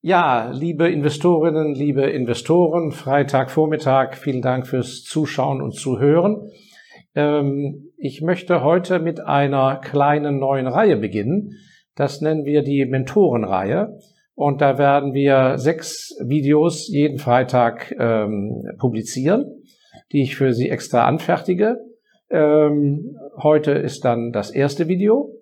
Ja, liebe Investorinnen, liebe Investoren, Freitagvormittag, vielen Dank fürs Zuschauen und Zuhören. Ähm, ich möchte heute mit einer kleinen neuen Reihe beginnen. Das nennen wir die Mentorenreihe. Und da werden wir sechs Videos jeden Freitag ähm, publizieren, die ich für Sie extra anfertige. Ähm, heute ist dann das erste Video.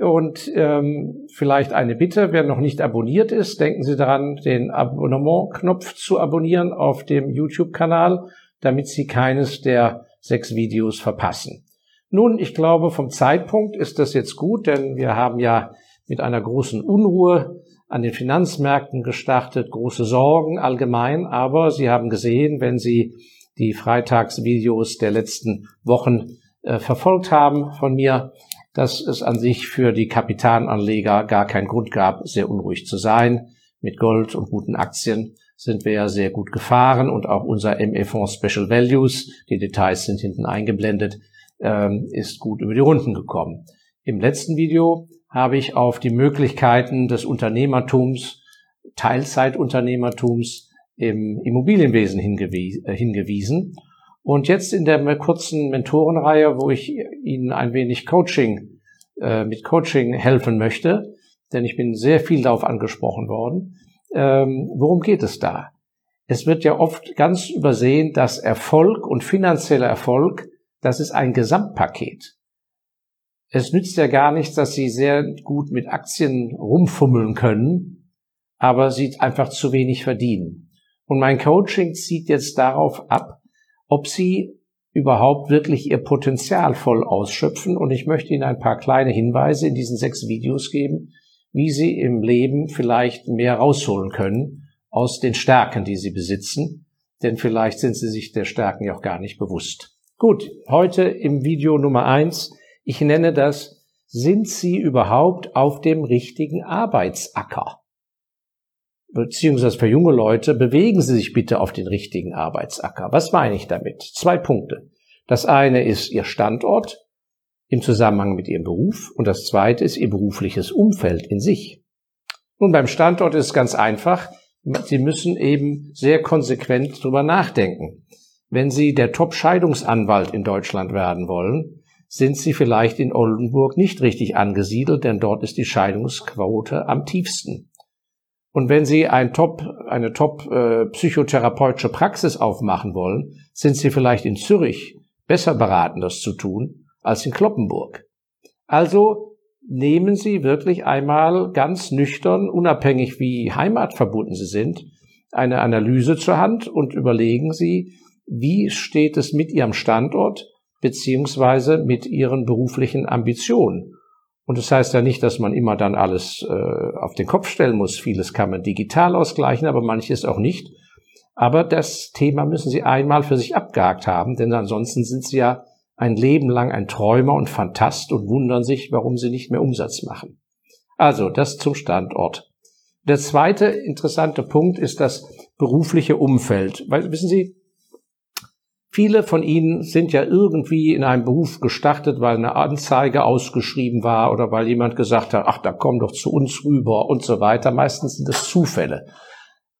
Und ähm, vielleicht eine Bitte, wer noch nicht abonniert ist, denken Sie daran, den Abonnement-Knopf zu abonnieren auf dem YouTube-Kanal, damit Sie keines der sechs Videos verpassen. Nun, ich glaube, vom Zeitpunkt ist das jetzt gut, denn wir haben ja mit einer großen Unruhe an den Finanzmärkten gestartet, große Sorgen allgemein, aber Sie haben gesehen, wenn Sie die Freitagsvideos der letzten Wochen äh, verfolgt haben von mir, dass es an sich für die Kapitalanleger gar keinen Grund gab, sehr unruhig zu sein. Mit Gold und guten Aktien sind wir ja sehr gut gefahren und auch unser ME-Fonds Special Values, die Details sind hinten eingeblendet, ähm, ist gut über die Runden gekommen. Im letzten Video habe ich auf die Möglichkeiten des Unternehmertums, Teilzeitunternehmertums im Immobilienwesen äh, hingewiesen und jetzt in der kurzen Mentorenreihe, wo ich Ihnen ein wenig Coaching, äh, mit Coaching helfen möchte, denn ich bin sehr viel darauf angesprochen worden. Ähm, worum geht es da? Es wird ja oft ganz übersehen, dass Erfolg und finanzieller Erfolg, das ist ein Gesamtpaket. Es nützt ja gar nichts, dass Sie sehr gut mit Aktien rumfummeln können, aber Sie einfach zu wenig verdienen. Und mein Coaching zieht jetzt darauf ab, ob sie überhaupt wirklich ihr Potenzial voll ausschöpfen. Und ich möchte Ihnen ein paar kleine Hinweise in diesen sechs Videos geben, wie Sie im Leben vielleicht mehr rausholen können aus den Stärken, die Sie besitzen. Denn vielleicht sind Sie sich der Stärken ja auch gar nicht bewusst. Gut, heute im Video Nummer eins. Ich nenne das, sind Sie überhaupt auf dem richtigen Arbeitsacker? Beziehungsweise für junge Leute, bewegen Sie sich bitte auf den richtigen Arbeitsacker. Was meine ich damit? Zwei Punkte. Das eine ist Ihr Standort im Zusammenhang mit Ihrem Beruf und das zweite ist Ihr berufliches Umfeld in sich. Nun, beim Standort ist es ganz einfach. Sie müssen eben sehr konsequent drüber nachdenken. Wenn Sie der Top-Scheidungsanwalt in Deutschland werden wollen, sind Sie vielleicht in Oldenburg nicht richtig angesiedelt, denn dort ist die Scheidungsquote am tiefsten. Und wenn Sie ein Top, eine top äh, Praxis aufmachen wollen, sind Sie vielleicht in Zürich besser beraten, das zu tun, als in Kloppenburg. Also nehmen Sie wirklich einmal ganz nüchtern, unabhängig wie heimatverbunden Sie sind, eine Analyse zur Hand und überlegen Sie, wie steht es mit Ihrem Standort beziehungsweise mit Ihren beruflichen Ambitionen und das heißt ja nicht, dass man immer dann alles äh, auf den Kopf stellen muss. Vieles kann man digital ausgleichen, aber manches auch nicht. Aber das Thema müssen Sie einmal für sich abgehakt haben, denn ansonsten sind Sie ja ein Leben lang ein Träumer und Fantast und wundern sich, warum Sie nicht mehr Umsatz machen. Also, das zum Standort. Der zweite interessante Punkt ist das berufliche Umfeld. Weil, wissen Sie, Viele von Ihnen sind ja irgendwie in einem Beruf gestartet, weil eine Anzeige ausgeschrieben war oder weil jemand gesagt hat, ach, da komm doch zu uns rüber und so weiter. Meistens sind das Zufälle.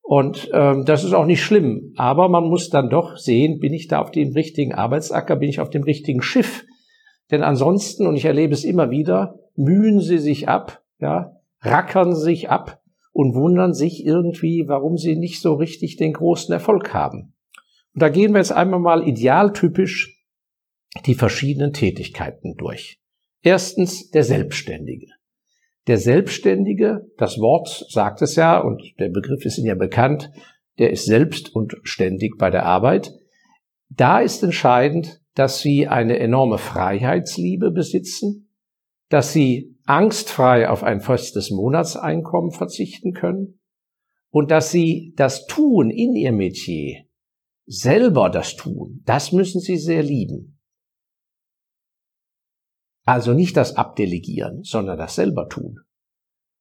Und ähm, das ist auch nicht schlimm. Aber man muss dann doch sehen, bin ich da auf dem richtigen Arbeitsacker, bin ich auf dem richtigen Schiff. Denn ansonsten, und ich erlebe es immer wieder, mühen sie sich ab, ja, rackern sich ab und wundern sich irgendwie, warum sie nicht so richtig den großen Erfolg haben. Und da gehen wir jetzt einmal mal idealtypisch die verschiedenen Tätigkeiten durch. Erstens der Selbstständige. Der Selbstständige, das Wort sagt es ja und der Begriff ist Ihnen ja bekannt, der ist selbst und ständig bei der Arbeit. Da ist entscheidend, dass Sie eine enorme Freiheitsliebe besitzen, dass Sie angstfrei auf ein festes Monatseinkommen verzichten können und dass Sie das Tun in Ihr Metier selber das tun, das müssen sie sehr lieben. Also nicht das Abdelegieren, sondern das selber tun.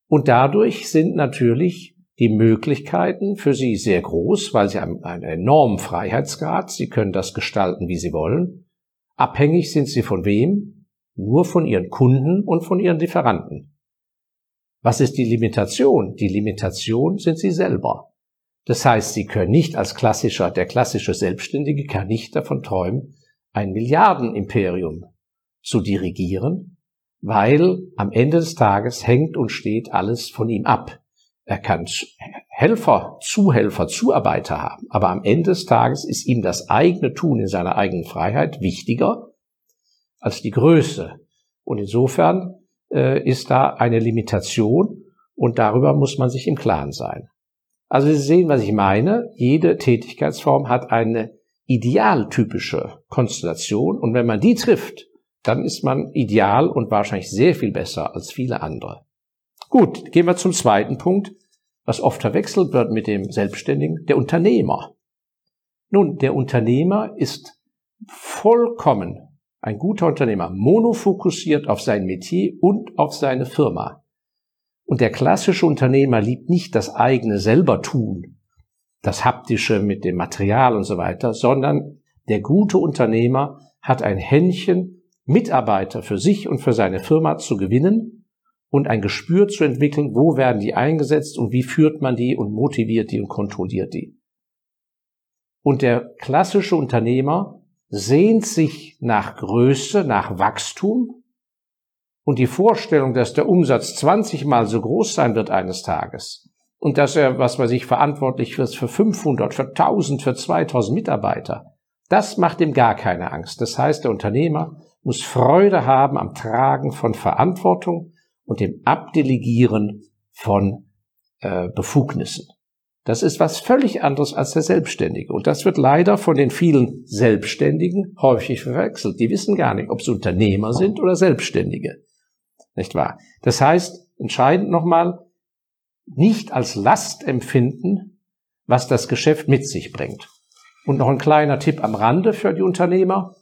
Und dadurch sind natürlich die Möglichkeiten für Sie sehr groß, weil Sie haben einen enormen Freiheitsgrad. Sie können das gestalten, wie Sie wollen. Abhängig sind Sie von wem? Nur von Ihren Kunden und von Ihren Lieferanten. Was ist die Limitation? Die Limitation sind Sie selber. Das heißt, Sie können nicht als klassischer, der klassische Selbstständige kann nicht davon träumen, ein Milliardenimperium zu dirigieren, weil am Ende des Tages hängt und steht alles von ihm ab. Er kann Helfer, Zuhelfer, Zuarbeiter haben, aber am Ende des Tages ist ihm das eigene Tun in seiner eigenen Freiheit wichtiger als die Größe. Und insofern äh, ist da eine Limitation und darüber muss man sich im Klaren sein. Also Sie sehen, was ich meine. Jede Tätigkeitsform hat eine idealtypische Konstellation und wenn man die trifft, dann ist man ideal und wahrscheinlich sehr viel besser als viele andere. Gut, gehen wir zum zweiten Punkt, was oft verwechselt wird mit dem Selbstständigen, der Unternehmer. Nun, der Unternehmer ist vollkommen ein guter Unternehmer, monofokussiert auf sein Metier und auf seine Firma. Und der klassische Unternehmer liebt nicht das eigene selber tun, das haptische mit dem Material und so weiter, sondern der gute Unternehmer hat ein Händchen, Mitarbeiter für sich und für seine Firma zu gewinnen und ein Gespür zu entwickeln, wo werden die eingesetzt und wie führt man die und motiviert die und kontrolliert die. Und der klassische Unternehmer sehnt sich nach Größe, nach Wachstum und die Vorstellung, dass der Umsatz 20 mal so groß sein wird eines Tages und dass er, was weiß ich, verantwortlich wird für 500, für 1000, für 2000 Mitarbeiter, das macht ihm gar keine Angst. Das heißt, der Unternehmer muss Freude haben am Tragen von Verantwortung und dem Abdelegieren von äh, Befugnissen. Das ist was völlig anderes als der Selbstständige. Und das wird leider von den vielen Selbstständigen häufig verwechselt. Die wissen gar nicht, ob sie Unternehmer sind oder Selbstständige. Nicht wahr? Das heißt, entscheidend nochmal, nicht als Last empfinden, was das Geschäft mit sich bringt. Und noch ein kleiner Tipp am Rande für die Unternehmer.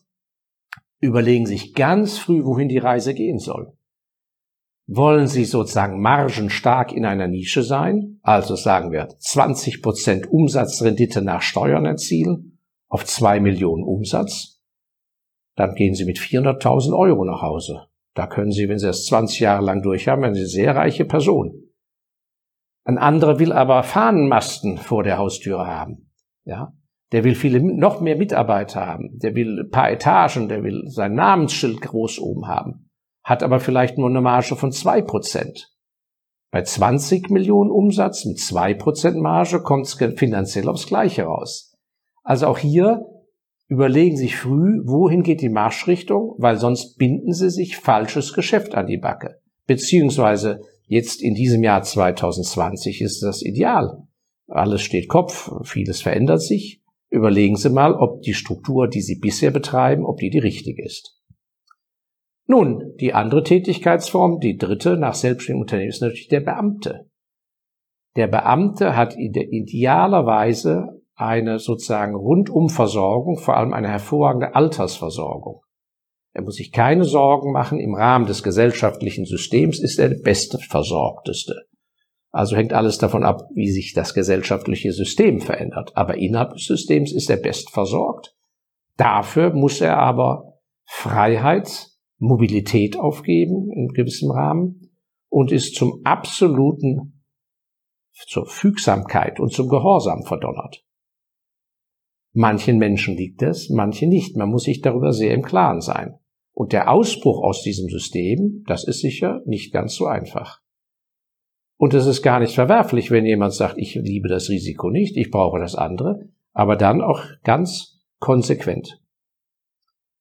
Überlegen sich ganz früh, wohin die Reise gehen soll. Wollen Sie sozusagen margenstark in einer Nische sein, also sagen wir 20 Prozent Umsatzrendite nach Steuern erzielen auf zwei Millionen Umsatz, dann gehen Sie mit 400.000 Euro nach Hause. Da können Sie, wenn Sie das 20 Jahre lang durchhaben, werden Sie eine sehr reiche Person. Ein anderer will aber Fahnenmasten vor der Haustüre haben. Ja, der will viele, noch mehr Mitarbeiter haben. Der will ein paar Etagen, der will sein Namensschild groß oben haben hat aber vielleicht nur eine Marge von zwei Prozent. Bei 20 Millionen Umsatz mit zwei Prozent Marge kommt es finanziell aufs Gleiche raus. Also auch hier überlegen sich früh, wohin geht die Marschrichtung, weil sonst binden sie sich falsches Geschäft an die Backe. Beziehungsweise jetzt in diesem Jahr 2020 ist das ideal. Alles steht Kopf, vieles verändert sich. Überlegen Sie mal, ob die Struktur, die Sie bisher betreiben, ob die die richtige ist. Nun, die andere Tätigkeitsform, die dritte nach selbstständigem Unternehmen, ist natürlich der Beamte. Der Beamte hat idealerweise eine sozusagen Rundumversorgung, vor allem eine hervorragende Altersversorgung. Er muss sich keine Sorgen machen, im Rahmen des gesellschaftlichen Systems ist er der beste Versorgteste. Also hängt alles davon ab, wie sich das gesellschaftliche System verändert. Aber innerhalb des Systems ist er best versorgt. Dafür muss er aber Freiheit, Mobilität aufgeben in gewissem Rahmen und ist zum absoluten, zur Fügsamkeit und zum Gehorsam verdonnert. Manchen Menschen liegt es, manche nicht. Man muss sich darüber sehr im Klaren sein. Und der Ausbruch aus diesem System, das ist sicher nicht ganz so einfach. Und es ist gar nicht verwerflich, wenn jemand sagt, ich liebe das Risiko nicht, ich brauche das andere, aber dann auch ganz konsequent.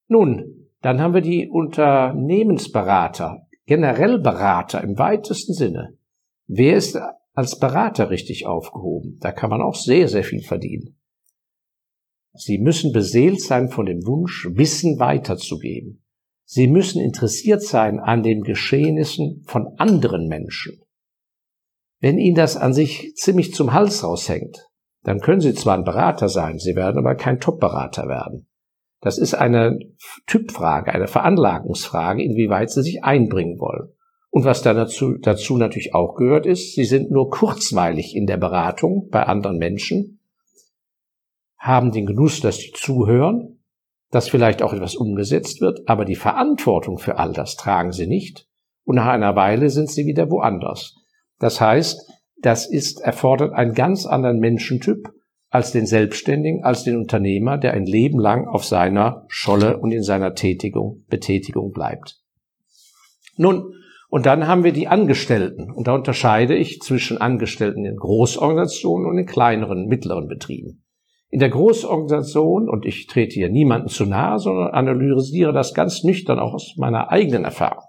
Nun, dann haben wir die Unternehmensberater, generell Berater im weitesten Sinne. Wer ist als Berater richtig aufgehoben? Da kann man auch sehr, sehr viel verdienen. Sie müssen beseelt sein von dem Wunsch, Wissen weiterzugeben. Sie müssen interessiert sein an den Geschehnissen von anderen Menschen. Wenn Ihnen das an sich ziemlich zum Hals raushängt, dann können Sie zwar ein Berater sein, Sie werden aber kein Top-Berater werden. Das ist eine Typfrage, eine Veranlagungsfrage, inwieweit sie sich einbringen wollen. Und was dazu, dazu natürlich auch gehört ist, sie sind nur kurzweilig in der Beratung bei anderen Menschen, haben den Genuss, dass sie zuhören, dass vielleicht auch etwas umgesetzt wird, aber die Verantwortung für all das tragen sie nicht und nach einer Weile sind sie wieder woanders. Das heißt, das ist, erfordert einen ganz anderen Menschentyp als den Selbstständigen, als den Unternehmer, der ein Leben lang auf seiner Scholle und in seiner Tätigung, Betätigung bleibt. Nun, und dann haben wir die Angestellten. Und da unterscheide ich zwischen Angestellten in Großorganisationen und in kleineren, mittleren Betrieben. In der Großorganisation, und ich trete hier niemanden zu nahe, sondern analysiere das ganz nüchtern auch aus meiner eigenen Erfahrung.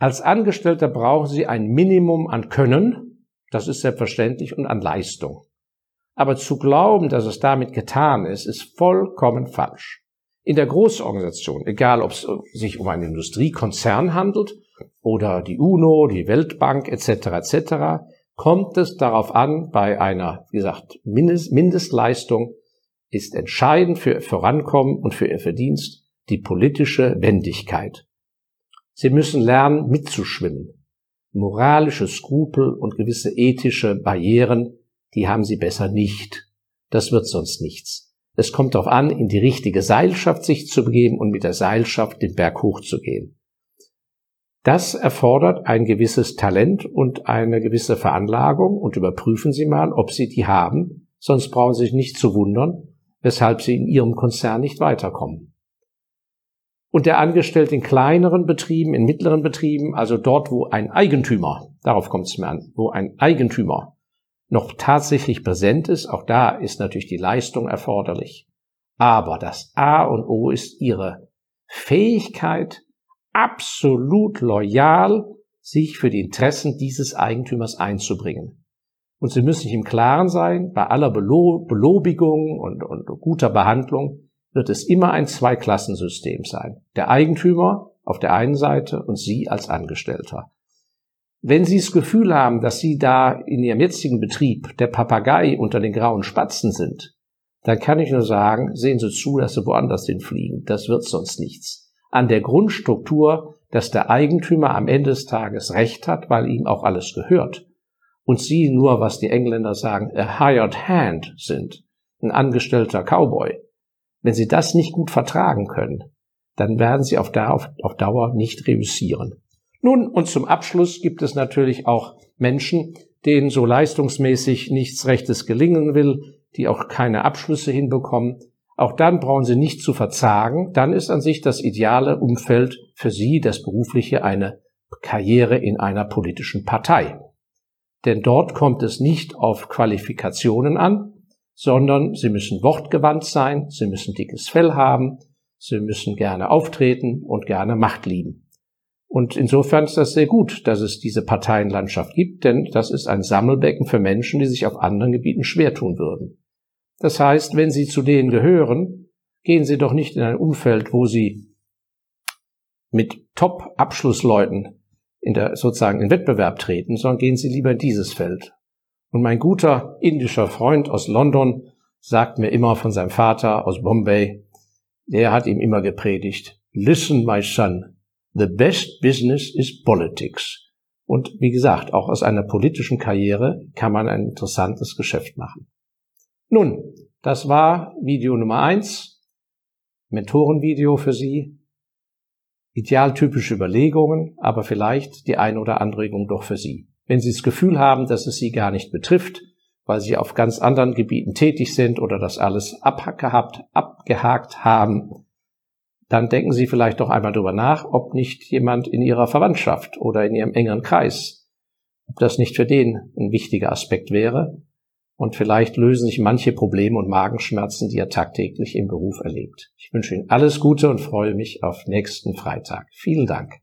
Als Angestellter brauchen Sie ein Minimum an Können, das ist selbstverständlich, und an Leistung. Aber zu glauben, dass es damit getan ist, ist vollkommen falsch. In der Großorganisation, egal ob es sich um einen Industriekonzern handelt oder die UNO, die Weltbank etc. etc., kommt es darauf an, bei einer, wie gesagt, Mindest, Mindestleistung ist entscheidend für ihr Vorankommen und für ihr Verdienst die politische Wendigkeit. Sie müssen lernen, mitzuschwimmen. Moralische Skrupel und gewisse ethische Barrieren, die haben sie besser nicht. Das wird sonst nichts. Es kommt darauf an, in die richtige Seilschaft sich zu begeben und mit der Seilschaft den Berg hochzugehen. Das erfordert ein gewisses Talent und eine gewisse Veranlagung und überprüfen Sie mal, ob Sie die haben, sonst brauchen Sie sich nicht zu wundern, weshalb Sie in Ihrem Konzern nicht weiterkommen. Und der Angestellte in kleineren Betrieben, in mittleren Betrieben, also dort, wo ein Eigentümer, darauf kommt es mir an, wo ein Eigentümer noch tatsächlich präsent ist, auch da ist natürlich die Leistung erforderlich. Aber das A und O ist ihre Fähigkeit, absolut loyal sich für die Interessen dieses Eigentümers einzubringen. Und Sie müssen sich im Klaren sein, bei aller Belo Belobigung und, und guter Behandlung wird es immer ein Zweiklassensystem sein. Der Eigentümer auf der einen Seite und Sie als Angestellter. Wenn Sie das Gefühl haben, dass Sie da in Ihrem jetzigen Betrieb der Papagei unter den grauen Spatzen sind, dann kann ich nur sagen, sehen Sie zu, dass Sie woanders hinfliegen. Das wird sonst nichts. An der Grundstruktur, dass der Eigentümer am Ende des Tages Recht hat, weil ihm auch alles gehört. Und Sie nur, was die Engländer sagen, a hired hand sind, ein angestellter Cowboy. Wenn Sie das nicht gut vertragen können, dann werden Sie auf, Dauer nicht reüssieren. Nun, und zum Abschluss gibt es natürlich auch Menschen, denen so leistungsmäßig nichts Rechtes gelingen will, die auch keine Abschlüsse hinbekommen. Auch dann brauchen sie nicht zu verzagen. Dann ist an sich das ideale Umfeld für sie, das berufliche, eine Karriere in einer politischen Partei. Denn dort kommt es nicht auf Qualifikationen an, sondern sie müssen wortgewandt sein, sie müssen dickes Fell haben, sie müssen gerne auftreten und gerne Macht lieben. Und insofern ist das sehr gut, dass es diese Parteienlandschaft gibt, denn das ist ein Sammelbecken für Menschen, die sich auf anderen Gebieten schwer tun würden. Das heißt, wenn Sie zu denen gehören, gehen Sie doch nicht in ein Umfeld, wo Sie mit Top-Abschlussleuten in der, sozusagen in Wettbewerb treten, sondern gehen Sie lieber in dieses Feld. Und mein guter indischer Freund aus London sagt mir immer von seinem Vater aus Bombay, der hat ihm immer gepredigt, listen, my son, The best business is politics. Und wie gesagt, auch aus einer politischen Karriere kann man ein interessantes Geschäft machen. Nun, das war Video Nummer eins, Mentorenvideo für Sie. Idealtypische Überlegungen, aber vielleicht die eine oder andere Regung doch für Sie. Wenn Sie das Gefühl haben, dass es Sie gar nicht betrifft, weil Sie auf ganz anderen Gebieten tätig sind oder das alles abgehakt, abgehakt haben, dann denken Sie vielleicht doch einmal darüber nach, ob nicht jemand in Ihrer Verwandtschaft oder in Ihrem engeren Kreis, ob das nicht für den ein wichtiger Aspekt wäre. Und vielleicht lösen sich manche Probleme und Magenschmerzen, die er tagtäglich im Beruf erlebt. Ich wünsche Ihnen alles Gute und freue mich auf nächsten Freitag. Vielen Dank.